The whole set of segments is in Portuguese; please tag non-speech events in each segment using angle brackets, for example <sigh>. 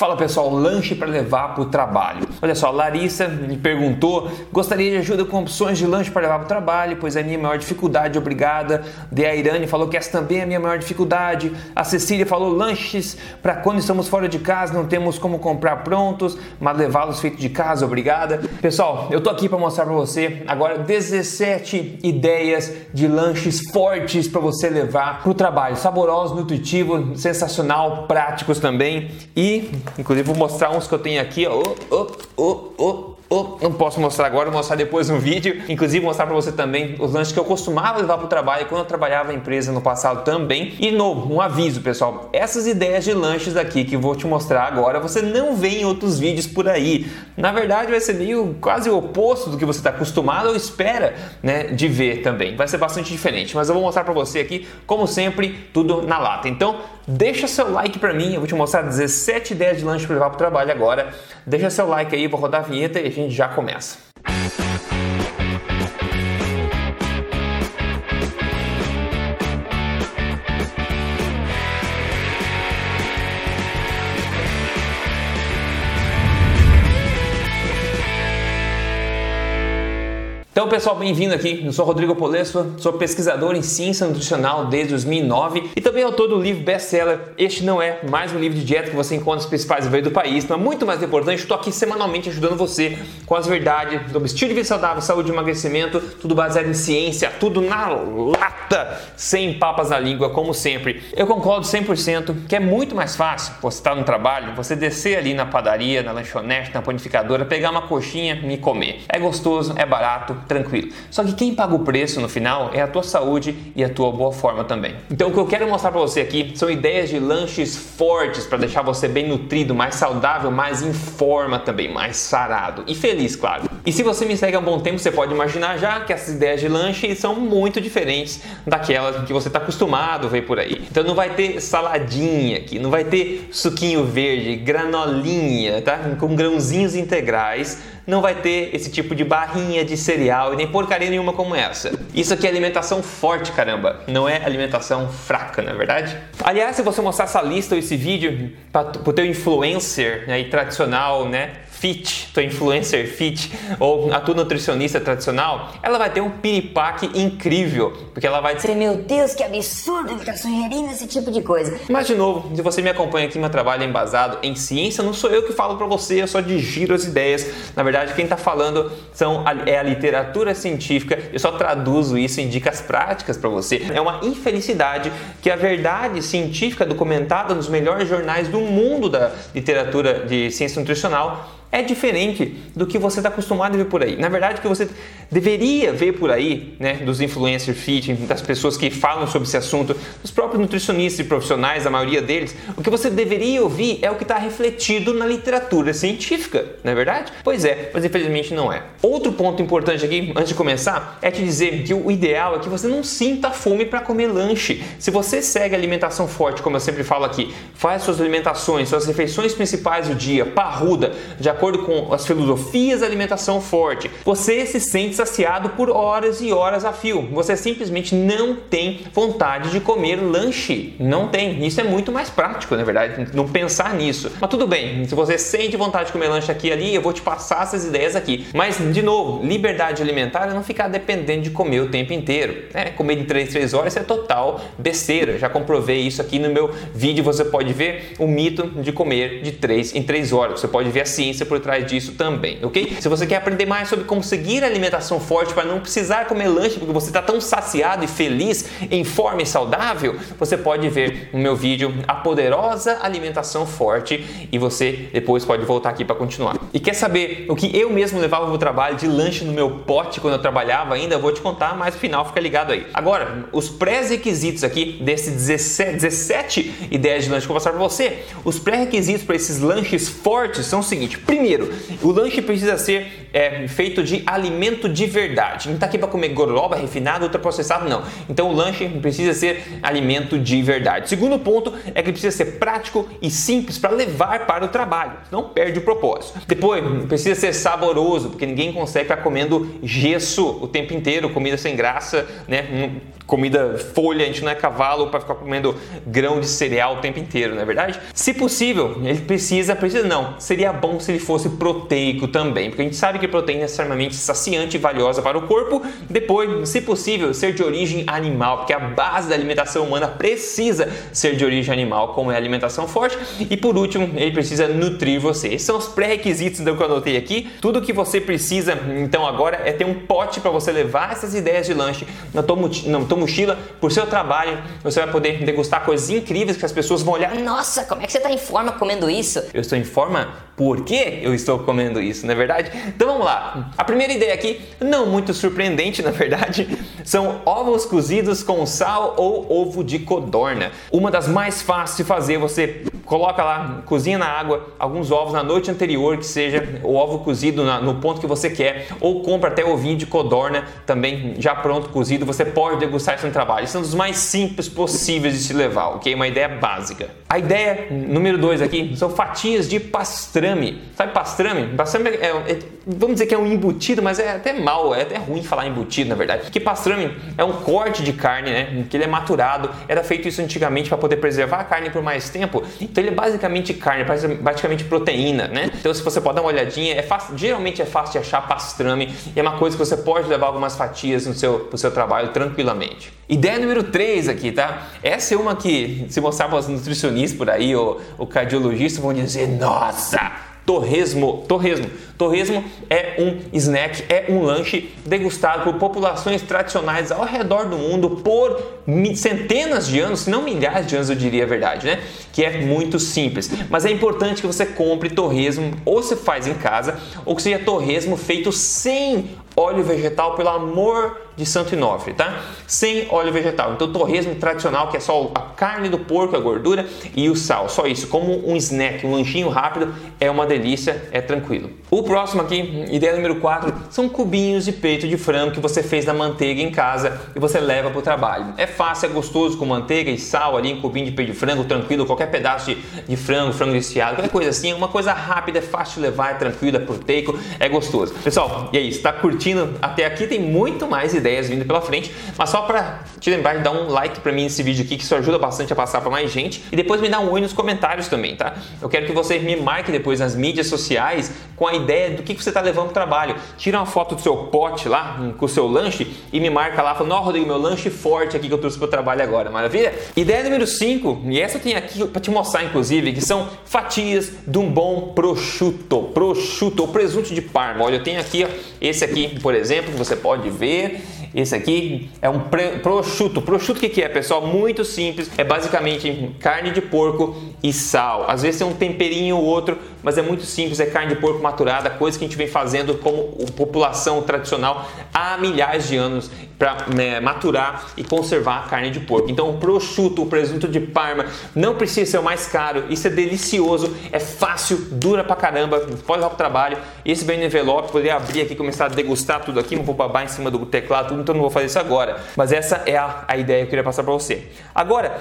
Fala pessoal, lanche para levar para o trabalho. Olha só, Larissa me perguntou: gostaria de ajuda com opções de lanche para levar para o trabalho, pois é a minha maior dificuldade, obrigada. De a falou que essa também é a minha maior dificuldade. A Cecília falou: lanches para quando estamos fora de casa, não temos como comprar prontos, mas levá-los feitos de casa, obrigada. Pessoal, eu tô aqui para mostrar para você agora 17 ideias de lanches fortes para você levar para o trabalho, saborosos, nutritivos, sensacional, práticos também e Inclusive vou mostrar uns que eu tenho aqui, ó. Oh, oh, oh, Oh, não posso mostrar agora, vou mostrar depois no vídeo. Inclusive mostrar para você também os lanches que eu costumava levar para o trabalho quando eu trabalhava em empresa no passado também. E novo, um aviso, pessoal. Essas ideias de lanches aqui que vou te mostrar agora, você não vê em outros vídeos por aí. Na verdade, vai ser meio quase o oposto do que você está acostumado ou espera, né, de ver também. Vai ser bastante diferente, mas eu vou mostrar para você aqui, como sempre, tudo na lata. Então, deixa seu like para mim. Eu vou te mostrar 17 ideias de lanche para levar para o trabalho agora. Deixa seu like aí, vou rodar a vinheta e a gente já começa. Então, pessoal, bem-vindo aqui. Eu sou Rodrigo Polesso, sou pesquisador em ciência nutricional desde 2009 e também autor do livro best-seller Este Não É Mais um Livro de Dieta que você encontra nos principais eventos do país. Mas muito mais importante, estou aqui semanalmente ajudando você com as verdades sobre estilo de vida saudável, saúde e emagrecimento, tudo baseado em ciência, tudo na lata, sem papas na língua, como sempre. Eu concordo 100% que é muito mais fácil você estar no trabalho, você descer ali na padaria, na lanchonete, na panificadora, pegar uma coxinha e comer. É gostoso, é barato, tranquilo. Só que quem paga o preço no final é a tua saúde e a tua boa forma também. Então o que eu quero mostrar para você aqui são ideias de lanches fortes para deixar você bem nutrido, mais saudável, mais em forma também, mais sarado e feliz, claro. E se você me segue há um bom tempo, você pode imaginar já que essas ideias de lanche são muito diferentes daquelas que você está acostumado a ver por aí. Então não vai ter saladinha aqui, não vai ter suquinho verde, granolinha, tá? Com grãozinhos integrais não vai ter esse tipo de barrinha de cereal e nem porcaria nenhuma como essa. Isso aqui é alimentação forte, caramba, não é alimentação fraca, não é verdade? Aliás, se você mostrar essa lista ou esse vídeo para o teu influencer né, tradicional, né, fit, tua influencer fit ou a tua nutricionista tradicional, ela vai ter um piripaque incrível, porque ela vai dizer, meu Deus, que absurdo, ficar sugerindo esse tipo de coisa. Mas de novo, se você me acompanha aqui, meu trabalho é embasado em ciência, não sou eu que falo para você, eu só digiro as ideias. Na verdade, quem está falando são é a literatura científica, eu só traduzo isso em dicas práticas para você. É uma infelicidade que a verdade científica documentada nos melhores jornais do mundo da literatura de ciência nutricional é diferente do que você está acostumado a ver por aí. Na verdade, o que você deveria ver por aí, né, dos influencers fit, das pessoas que falam sobre esse assunto, dos próprios nutricionistas e profissionais, a maioria deles, o que você deveria ouvir é o que está refletido na literatura científica, não é verdade? Pois é, mas infelizmente não é. Outro ponto importante aqui, antes de começar, é te dizer que o ideal é que você não sinta fome para comer lanche. Se você segue alimentação forte, como eu sempre falo aqui, faz suas alimentações, suas refeições principais do dia, parruda, de acordo com as filosofias da alimentação forte, você se sente saciado por horas e horas a fio. Você simplesmente não tem vontade de comer lanche. Não tem. Isso é muito mais prático, na verdade, não pensar nisso. Mas tudo bem, se você sente vontade de comer lanche aqui e ali, eu vou te passar essas ideias aqui. Mas, de novo, liberdade alimentar é não ficar dependendo de comer o tempo inteiro. Né? Comer de 3 3 horas é total besteira. Já comprovei isso aqui no meu vídeo. Você pode ver o mito de comer de 3 em 3 horas. Você pode ver a ciência por trás disso também, ok? Se você quer aprender mais sobre como seguir a alimentação forte para não precisar comer lanche porque você está tão saciado e feliz, em forma e saudável, você pode ver no meu vídeo A Poderosa Alimentação Forte e você depois pode voltar aqui para continuar. E quer saber o que eu mesmo levava para o trabalho de lanche no meu pote quando eu trabalhava ainda? Eu vou te contar, mas no final fica ligado aí. Agora, os pré-requisitos aqui desse 17, 17 ideias de lanche que eu vou passar para você, os pré-requisitos para esses lanches fortes são o seguinte: primeiro, o lanche precisa ser é, feito de alimento de verdade. Não está aqui para comer goroba, refinado, ultraprocessado, não. Então o lanche precisa ser alimento de verdade. Segundo ponto é que precisa ser prático e simples para levar para o trabalho. Não perde o propósito. Depois, precisa ser saboroso, porque ninguém consegue ficar comendo gesso o tempo inteiro, comida sem graça, né? Comida folha, a gente não é cavalo para ficar comendo grão de cereal o tempo inteiro, não é verdade? Se possível, ele precisa, precisa não, seria bom se ele fosse proteico também, porque a gente sabe que proteína é extremamente saciante e valiosa para o corpo. Depois, se possível, ser de origem animal, porque a base da alimentação humana precisa ser de origem animal, como é a alimentação forte. E por último, ele precisa nutrir você. Esses são os pré-requisitos que eu anotei aqui. Tudo que você precisa, então, agora é ter um pote para você levar essas ideias de lanche na tua, na tua mochila, por seu trabalho. Você vai poder degustar coisas incríveis que as pessoas vão olhar. Nossa, como é que você está em forma comendo isso? Eu estou em forma porque eu estou comendo isso, não é verdade? Então vamos lá. A primeira ideia aqui, não muito surpreendente, <laughs> na verdade, são ovos cozidos com sal ou ovo de codorna. Uma das mais fáceis de fazer, você coloca lá, cozinha na água alguns ovos na noite anterior, que seja o ovo cozido na, no ponto que você quer, ou compra até ovinho de codorna também já pronto cozido, você pode degustar isso no trabalho. São é dos mais simples possíveis de se levar, ok? Uma ideia básica. A ideia número dois aqui são fatias de pastrame. Sabe pastrame? Pastrame é, é, vamos dizer que é um embutido, mas é até mal, é até ruim falar embutido na verdade. Porque pastrame é um corte de carne, né? Que ele é maturado. Era feito isso antigamente para poder preservar a carne por mais tempo. Então ele é basicamente carne, basicamente proteína, né? Então se você pode dar uma olhadinha, é fácil, geralmente é fácil de achar pastrame e é uma coisa que você pode levar algumas fatias no seu, pro seu trabalho tranquilamente. Ideia número 3 aqui, tá? Essa é uma que se mostrar para os nutricionistas por aí ou, ou cardiologistas vão dizer, nossa! torresmo. Torresmo. Torresmo é um snack, é um lanche degustado por populações tradicionais ao redor do mundo por centenas de anos, se não milhares de anos, eu diria a verdade, né? Que é muito simples. Mas é importante que você compre torresmo ou se faz em casa, ou que seja torresmo feito sem óleo vegetal, pelo amor de Santo Inofre, tá? Sem óleo vegetal. Então, torresmo tradicional, que é só a carne do porco, a gordura e o sal. Só isso. Como um snack, um lanchinho rápido, é uma delícia, é tranquilo. O próximo aqui, ideia número 4, são cubinhos de peito de frango que você fez na manteiga em casa e você leva para o trabalho. É fácil, é gostoso com manteiga e sal ali, um cubinho de peito de frango, tranquilo, qualquer pedaço de, de frango, frango desfiado, qualquer coisa assim. É uma coisa rápida, é fácil de levar, é tranquilo, é proteico, é gostoso. Pessoal, e aí, está curtindo até aqui? Tem muito mais ideias ideias vindo pela frente, mas só para te lembrar de dar um like para mim nesse vídeo aqui, que isso ajuda bastante a passar para mais gente, e depois me dá um oi nos comentários também, tá? Eu quero que você me marque depois nas mídias sociais com a ideia do que, você está levando para o trabalho. Tira uma foto do seu pote lá, hum, com o seu lanche, e me marca lá, falando, ó, Rodrigo, meu lanche forte aqui que eu trouxe para o trabalho agora, maravilha? Ideia número 5, e essa eu tenho aqui para te mostrar, inclusive, que são fatias de um bom prosciutto, prosciutto, ou presunto de Parma. Olha, eu tenho aqui, ó, esse aqui, por exemplo, que você pode ver, esse aqui é um prosciutto. Prosciutto o que, que é, pessoal? Muito simples. É basicamente carne de porco e sal. Às vezes tem um temperinho ou outro, mas é muito simples. É carne de porco maturada, coisa que a gente vem fazendo como população tradicional há milhares de anos para né, maturar e conservar a carne de porco. Então, o prosciutto, o presunto de Parma, não precisa ser o mais caro. Isso é delicioso, é fácil, dura pra caramba. Pode ir para o trabalho. Esse vem no envelope, poder abrir aqui, começar a degustar tudo aqui. Não vou babar em cima do teclado, então não vou fazer isso agora. Mas essa é a, a ideia que eu queria passar para você. Agora,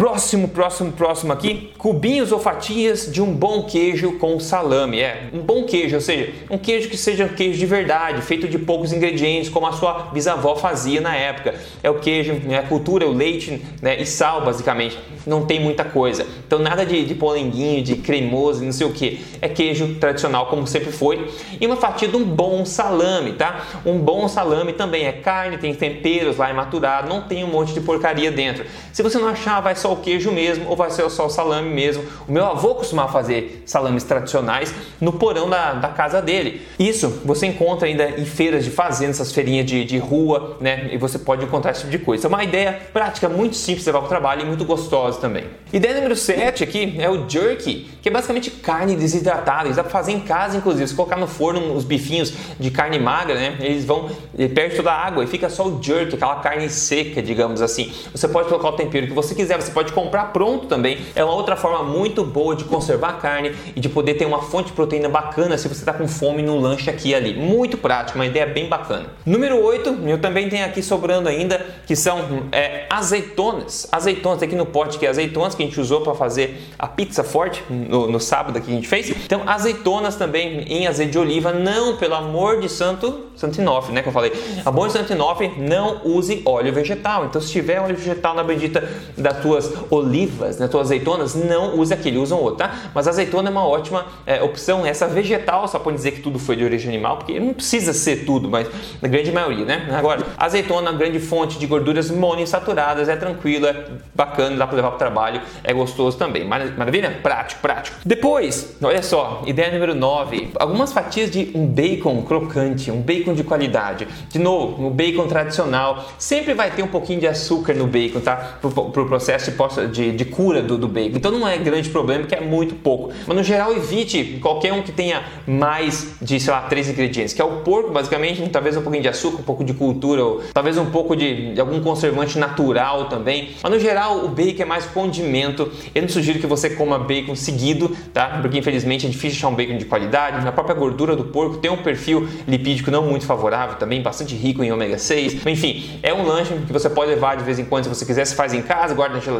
Próximo, próximo, próximo aqui, cubinhos ou fatias de um bom queijo com salame. É, um bom queijo, ou seja, um queijo que seja um queijo de verdade, feito de poucos ingredientes, como a sua bisavó fazia na época. É o queijo, né, a cultura, o leite né, e sal, basicamente. Não tem muita coisa. Então, nada de, de polenguinho, de cremoso, não sei o que. É queijo tradicional, como sempre foi. E uma fatia de um bom salame, tá? Um bom salame também é carne, tem temperos lá, é maturado, não tem um monte de porcaria dentro. Se você não achar, vai só o queijo mesmo ou vai ser só o salame mesmo. O meu avô costumava fazer salames tradicionais no porão da, da casa dele. Isso você encontra ainda em feiras de fazenda, essas feirinhas de, de rua, né? E você pode encontrar esse tipo de coisa. É uma ideia prática, muito simples levar para o trabalho e muito gostosa também. Ideia número 7 aqui é o jerky, que é basicamente carne desidratada. Isso dá para fazer em casa, inclusive. Se colocar no forno os bifinhos de carne magra, né? Eles vão perto toda a água e fica só o jerky, aquela carne seca, digamos assim. Você pode colocar o tempero que você quiser, você pode pode comprar pronto também. É uma outra forma muito boa de conservar a carne e de poder ter uma fonte de proteína bacana se você está com fome no lanche aqui e ali. Muito prático, uma ideia bem bacana. Número 8, eu também tenho aqui sobrando ainda, que são é, azeitonas. Azeitonas aqui no pote. que é azeitonas que a gente usou para fazer a pizza forte no, no sábado que a gente fez. Então, azeitonas também em azeite de oliva, não, pelo amor de santo, inofre, né, que eu falei. Amor de santo inofre, não use óleo vegetal. Então, se tiver óleo vegetal na bendita das tuas olivas, nas tuas azeitonas, não use aquele, usam outro, tá? Mas azeitona é uma ótima é, opção. Essa vegetal, só pode dizer que tudo foi de origem animal, porque não precisa ser tudo, mas na grande maioria, né? Agora, azeitona, grande fonte de gorduras monoinsaturadas, é tranquilo, é bacana, dá para levar para o trabalho, é gostoso também. Maravilha? Prático, prático. Depois, olha só, ideia número 9, algumas fatias de um bacon crocante, um bacon de qualidade. De novo, o bacon tradicional sempre vai ter um pouquinho de açúcar no bacon, tá? Para o processo de, de, de cura do, do bacon. Então não é grande problema, que é muito pouco. Mas no geral, evite qualquer um que tenha mais de, sei lá, três ingredientes, que é o porco, basicamente, talvez um pouquinho de açúcar, um pouco de cultura, ou talvez um pouco de, de algum conservante natural também. Mas no geral, o bacon é mais condimento. Eu não sugiro que você coma bacon seguido, tá? Porque infelizmente é difícil achar um bacon de qualidade. Na própria gordura do porco tem um perfil lipídico não muito favorável também, bastante rico em ômega 6. Enfim, é um lanche que você pode levar de vez em quando se você quiser, você faz em casa, guarda na geladeira,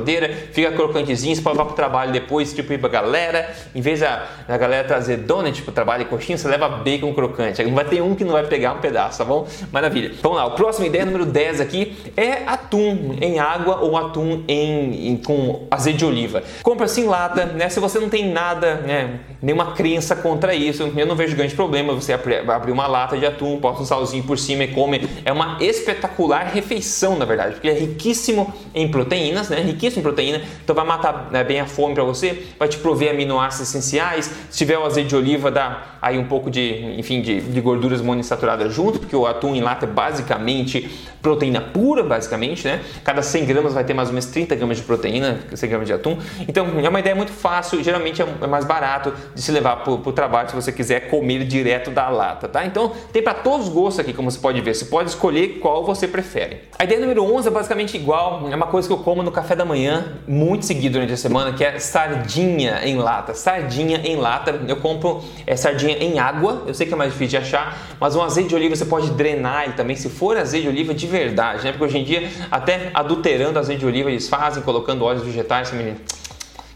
fica crocantezinho, você pode levar para o trabalho depois, tipo ir pra galera. Em vez da, da galera trazer donut pro trabalho e coxinha, você leva bacon crocante. Não vai ter um que não vai pegar um pedaço, tá bom? Maravilha. Vamos lá, a próxima ideia número 10 aqui é atum em água ou atum em, em com azeite de oliva. Compra assim lata, né? Se você não tem nada, né, nenhuma crença contra isso, eu não vejo grande problema você abrir uma lata de atum, bota um salzinho por cima e come. É uma espetacular refeição, na verdade, porque é riquíssimo em proteínas, né? Riquíssimo em proteína, então vai matar né, bem a fome para você, vai te prover aminoácidos essenciais. Se tiver o azeite de oliva, dá aí um pouco de, enfim, de, de gorduras monoinsaturadas junto, porque o atum em lata é basicamente proteína pura, basicamente, né? Cada 100 gramas vai ter mais ou menos 30 gramas de proteína, 100 gramas de atum. Então é uma ideia muito fácil, geralmente é, é mais barato de se levar para o trabalho se você quiser comer direto da lata, tá? Então tem para todos os gostos aqui, como você pode ver. Você pode escolher qual você prefere. A ideia número 11 é basicamente igual, é uma coisa que eu como no café da manhã muito seguido durante a semana, que é sardinha em lata. Sardinha em lata, eu compro é, sardinha em água, eu sei que é mais difícil de achar, mas um azeite de oliva você pode drenar ele também, se for azeite de oliva de verdade, né? Porque hoje em dia, até adulterando azeite de oliva, eles fazem, colocando óleos vegetais, menino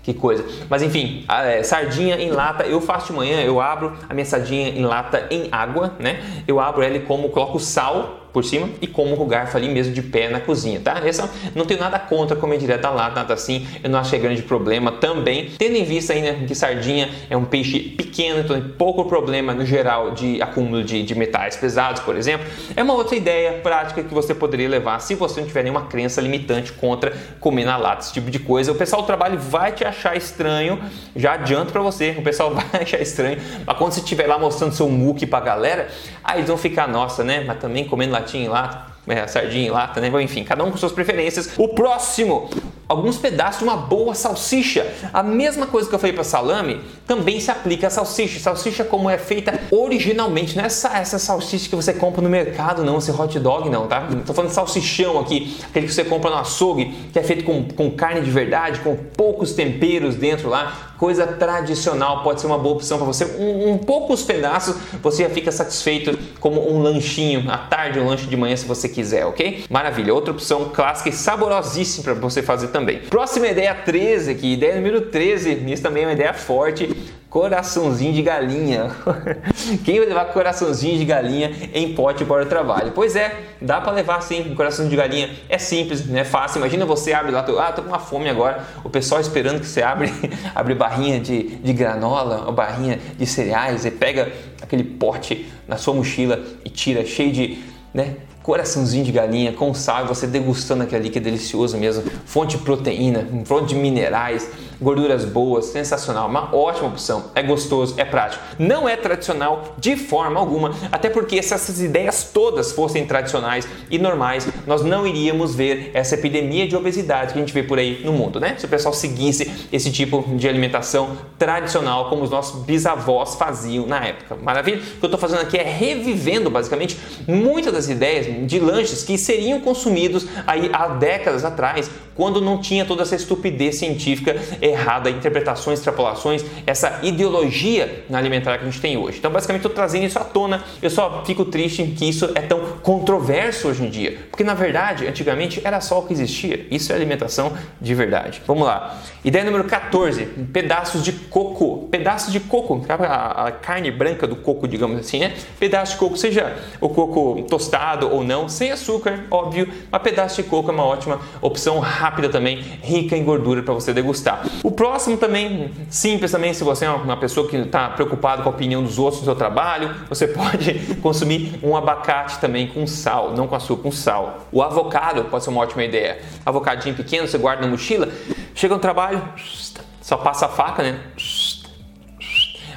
que coisa. Mas enfim, a, é, sardinha em lata, eu faço de manhã, eu abro a minha sardinha em lata em água, né? Eu abro ela e como, coloco sal por cima e como o garfo ali mesmo de pé na cozinha, tá? Essa, não tenho nada contra comer direto da lata, nada assim, eu não achei grande problema também, tendo em vista ainda que sardinha é um peixe pequeno, então tem pouco problema no geral de acúmulo de, de metais pesados, por exemplo, é uma outra ideia prática que você poderia levar se você não tiver nenhuma crença limitante contra comer na lata, esse tipo de coisa. O pessoal do trabalho vai te achar estranho, já adianto para você, o pessoal <laughs> vai achar estranho, mas quando você estiver lá mostrando seu muque pra galera, aí eles vão ficar, nossa, né, mas também comendo lá latinha em lata, é, sardinha em lata, né? Enfim, cada um com suas preferências. O próximo, alguns pedaços de uma boa salsicha. A mesma coisa que eu falei para salame também se aplica a salsicha. Salsicha como é feita originalmente, não é essa, essa salsicha que você compra no mercado, não, esse hot dog não, tá? Tô falando salsichão aqui, aquele que você compra no açougue, que é feito com, com carne de verdade, com poucos temperos dentro lá, coisa tradicional pode ser uma boa opção para você. Um, um, poucos pedaços você já fica satisfeito como um lanchinho à tarde, um lanche de manhã se você quiser, ok? Maravilha. Outra opção clássica e saborosíssima para você fazer também. Próxima ideia 13 aqui, ideia número 13, isso também é uma ideia forte coraçãozinho de galinha. <laughs> Quem vai levar coraçãozinho de galinha em pote para o trabalho? Pois é, dá para levar sim um coração de galinha. É simples, é fácil. Imagina você abre lá, ah, tô com uma fome agora. O pessoal esperando que você abre, <laughs> abre barrinha de, de granola, ou barrinha de cereais, e pega aquele pote na sua mochila e tira cheio de, né, coraçãozinho de galinha com sal, você degustando aquele ali que é delicioso mesmo, fonte de proteína, fonte de minerais, gorduras boas, sensacional, uma ótima opção, é gostoso, é prático. Não é tradicional de forma alguma, até porque se essas ideias todas fossem tradicionais e normais, nós não iríamos ver essa epidemia de obesidade que a gente vê por aí no mundo, né? Se o pessoal seguisse esse tipo de alimentação tradicional como os nossos bisavós faziam na época. Maravilha? O que eu estou fazendo aqui é revivendo basicamente muitas das ideias de lanches que seriam consumidos aí há décadas atrás quando não tinha toda essa estupidez científica errada, interpretações, extrapolações, essa ideologia na alimentar que a gente tem hoje. Então, basicamente, estou trazendo isso à tona. Eu só fico triste que isso é tão controverso hoje em dia, porque na verdade, antigamente era só o que existia. Isso é alimentação de verdade. Vamos lá. Ideia número 14: pedaços de coco. Pedaços de coco, a, a carne branca do coco, digamos assim, né? Pedaço de coco, seja o coco tostado ou não, sem açúcar, óbvio, mas pedaço de coco é uma ótima opção rápida também, rica em gordura para você degustar. O próximo também, simples também, se você é uma pessoa que está preocupado com a opinião dos outros no seu trabalho, você <laughs> pode consumir um abacate também com sal, não com açúcar, com sal. O avocado pode ser uma ótima ideia. Avocadinho pequeno, você guarda na mochila, chega no trabalho, só passa a faca, né?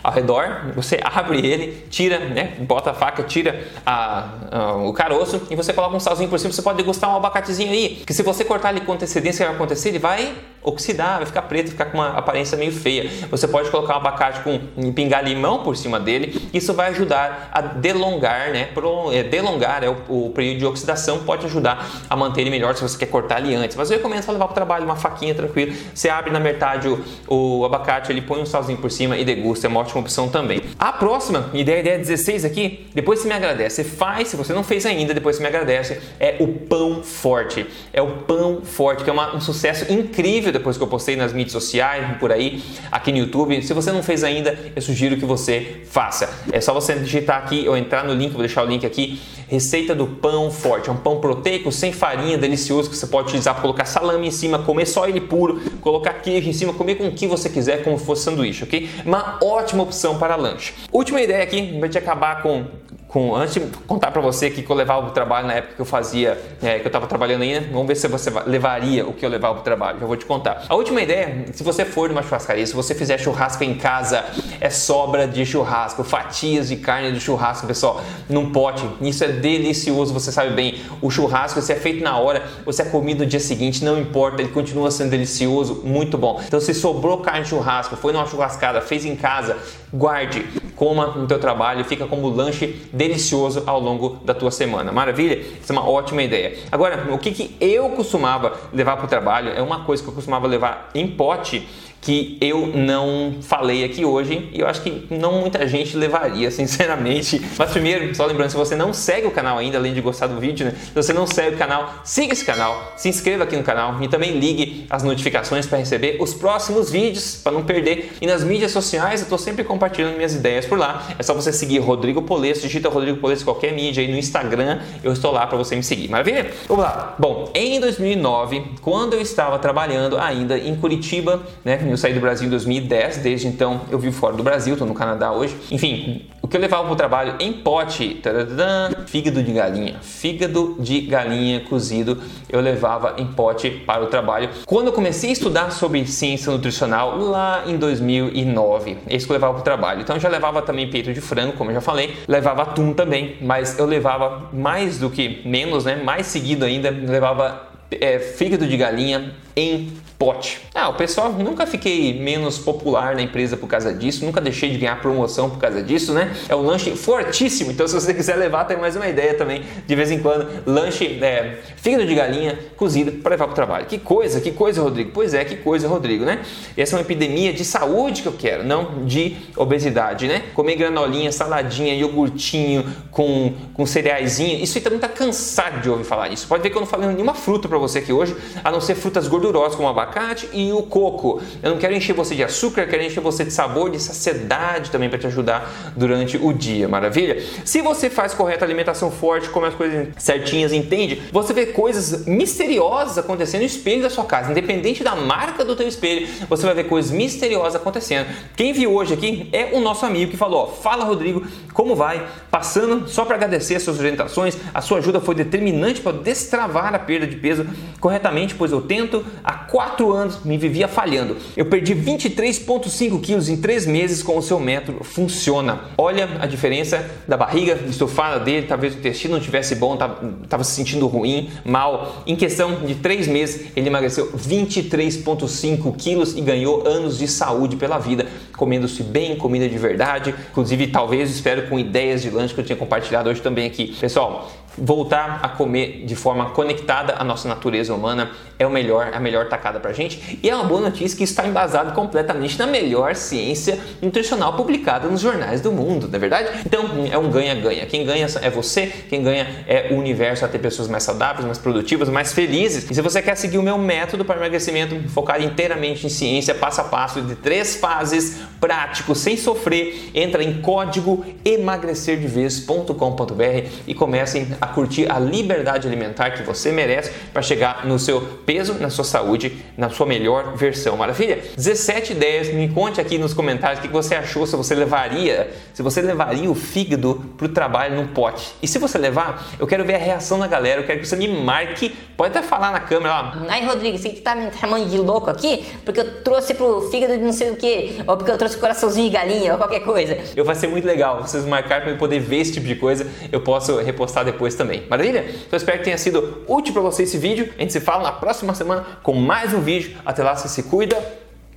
Ao redor, você abre ele, tira, né, bota a faca, tira a, a, o caroço e você coloca um salzinho por cima. Você pode degustar um abacatezinho aí, que se você cortar ele com antecedência, o que vai acontecer? Ele vai oxidar, vai ficar preto, ficar com uma aparência meio feia. Você pode colocar um abacate com pingar limão por cima dele, isso vai ajudar a delongar, né? Pro, é, delongar é o, o, período de oxidação, pode ajudar a manter ele melhor se você quer cortar ele antes. Mas eu recomendo só levar para o trabalho uma faquinha tranquilo. Você abre na metade o, o abacate, ele põe um salzinho por cima e degusta, é uma ótima opção também. A próxima, ideia, ideia 16 aqui, depois você me agradece, você faz, se você não fez ainda, depois você me agradece, é o pão forte. É o pão forte, que é uma, um sucesso incrível depois que eu postei nas mídias sociais, por aí, aqui no YouTube. Se você não fez ainda, eu sugiro que você faça. É só você digitar aqui ou entrar no link, vou deixar o link aqui, receita do pão forte. É um pão proteico, sem farinha, delicioso, que você pode utilizar para colocar salame em cima, comer só ele puro, colocar queijo em cima, comer com o que você quiser, como fosse sanduíche, ok? Uma ótima opção para lanche. Última ideia aqui, vai te acabar com com, antes de contar para você que eu levava para o trabalho na época que eu fazia, é, que eu estava trabalhando ainda, vamos ver se você levaria o que eu levava para o trabalho, já vou te contar. A última ideia, se você for numa churrascaria, se você fizer churrasco em casa, é sobra de churrasco, fatias de carne do churrasco, pessoal, num pote, isso é delicioso, você sabe bem, o churrasco, se é feito na hora, se é comido no dia seguinte, não importa, ele continua sendo delicioso, muito bom. Então se sobrou carne de churrasco, foi numa churrascada, fez em casa, guarde, coma no teu trabalho, fica como lanche delicioso ao longo da tua semana. Maravilha? Isso é uma ótima ideia. Agora, o que, que eu costumava levar para o trabalho é uma coisa que eu costumava levar em pote que eu não falei aqui hoje e eu acho que não muita gente levaria, <laughs> sinceramente. Mas primeiro, só lembrando, se você não segue o canal ainda, além de gostar do vídeo, né? se você não segue o canal, siga esse canal, se inscreva aqui no canal e também ligue as notificações para receber os próximos vídeos, para não perder. E nas mídias sociais eu estou sempre compartilhando minhas ideias por lá. É só você seguir Rodrigo Polesso, digita Rodrigo Polesso qualquer mídia aí no Instagram, eu estou lá para você me seguir. Maravilha? Vamos lá. Bom, em 2009, quando eu estava trabalhando ainda em Curitiba, né, eu saí do Brasil em 2010, desde então eu vivo fora do Brasil, estou no Canadá hoje. Enfim, o que eu levava para o trabalho em pote, tadadã, fígado de galinha, fígado de galinha cozido, eu levava em pote para o trabalho. Quando eu comecei a estudar sobre ciência nutricional, lá em 2009, é isso que eu levava para o trabalho. Então eu já levava também peito de frango, como eu já falei, levava atum também, mas eu levava mais do que menos, né? Mais seguido ainda, levava é, fígado de galinha em pote. Ah, o pessoal nunca fiquei menos popular na empresa por causa disso, nunca deixei de ganhar promoção por causa disso, né? É um lanche fortíssimo, então se você quiser levar, tem mais uma ideia também, de vez em quando, lanche é, fígado de galinha cozido para levar para o trabalho. Que coisa, que coisa, Rodrigo. Pois é, que coisa, Rodrigo, né? Essa é uma epidemia de saúde que eu quero, não de obesidade, né? Comer granolinha, saladinha, iogurtinho com, com cereaizinho, isso aí também tá cansado de ouvir falar isso. Pode ver que eu não falei nenhuma fruta para você aqui hoje, a não ser frutas gordurosas como abacate abacate e o coco. Eu não quero encher você de açúcar, eu quero encher você de sabor, de saciedade também para te ajudar durante o dia, maravilha? Se você faz correta alimentação forte, come as coisas certinhas, entende? Você vê coisas misteriosas acontecendo no espelho da sua casa, independente da marca do teu espelho, você vai ver coisas misteriosas acontecendo. Quem viu hoje aqui é o nosso amigo que falou: ó, "Fala Rodrigo, como vai?" Passando só para agradecer as suas orientações, a sua ajuda foi determinante para destravar a perda de peso corretamente, pois eu tento há quatro quatro anos me vivia falhando. Eu perdi 23,5 quilos em três meses com o seu método. Funciona. Olha a diferença da barriga estufada dele, talvez o intestino não tivesse bom, estava se sentindo ruim, mal. Em questão de três meses, ele emagreceu 23,5 quilos e ganhou anos de saúde pela vida, comendo-se bem, comida de verdade. Inclusive, talvez, espero com ideias de lanche que eu tinha compartilhado hoje também aqui. Pessoal, voltar a comer de forma conectada à nossa natureza humana é o melhor, a melhor tacada pra gente. E é uma boa notícia que está embasado completamente na melhor ciência nutricional publicada nos jornais do mundo, não é verdade? Então é um ganha-ganha. Quem ganha é você, quem ganha é o universo a ter pessoas mais saudáveis, mais produtivas, mais felizes. E se você quer seguir o meu método para emagrecimento focado inteiramente em ciência, passo a passo de três fases, prático, sem sofrer, entra em código emagrecerdeves.com.br e comecem a curtir a liberdade alimentar que você merece para chegar no seu peso, na sua saúde, na sua melhor versão. Maravilha? 17 ideias, me conte aqui nos comentários o que você achou, se você levaria, se você levaria o fígado para o trabalho num pote. E se você levar, eu quero ver a reação da galera, eu quero que você me marque, pode até falar na câmera lá. Aí, Rodrigo, você tá me chamando de louco aqui porque eu trouxe pro fígado de não sei o que, ou porque eu trouxe coraçãozinho de galinha, ou qualquer coisa. Eu vai ser muito legal vocês marcarem para eu poder ver esse tipo de coisa, eu posso repostar depois também. Maravilha? Então espero que tenha sido útil para você esse vídeo. A gente se fala na próxima semana com mais um vídeo. Até lá, você se cuida.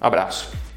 Abraço.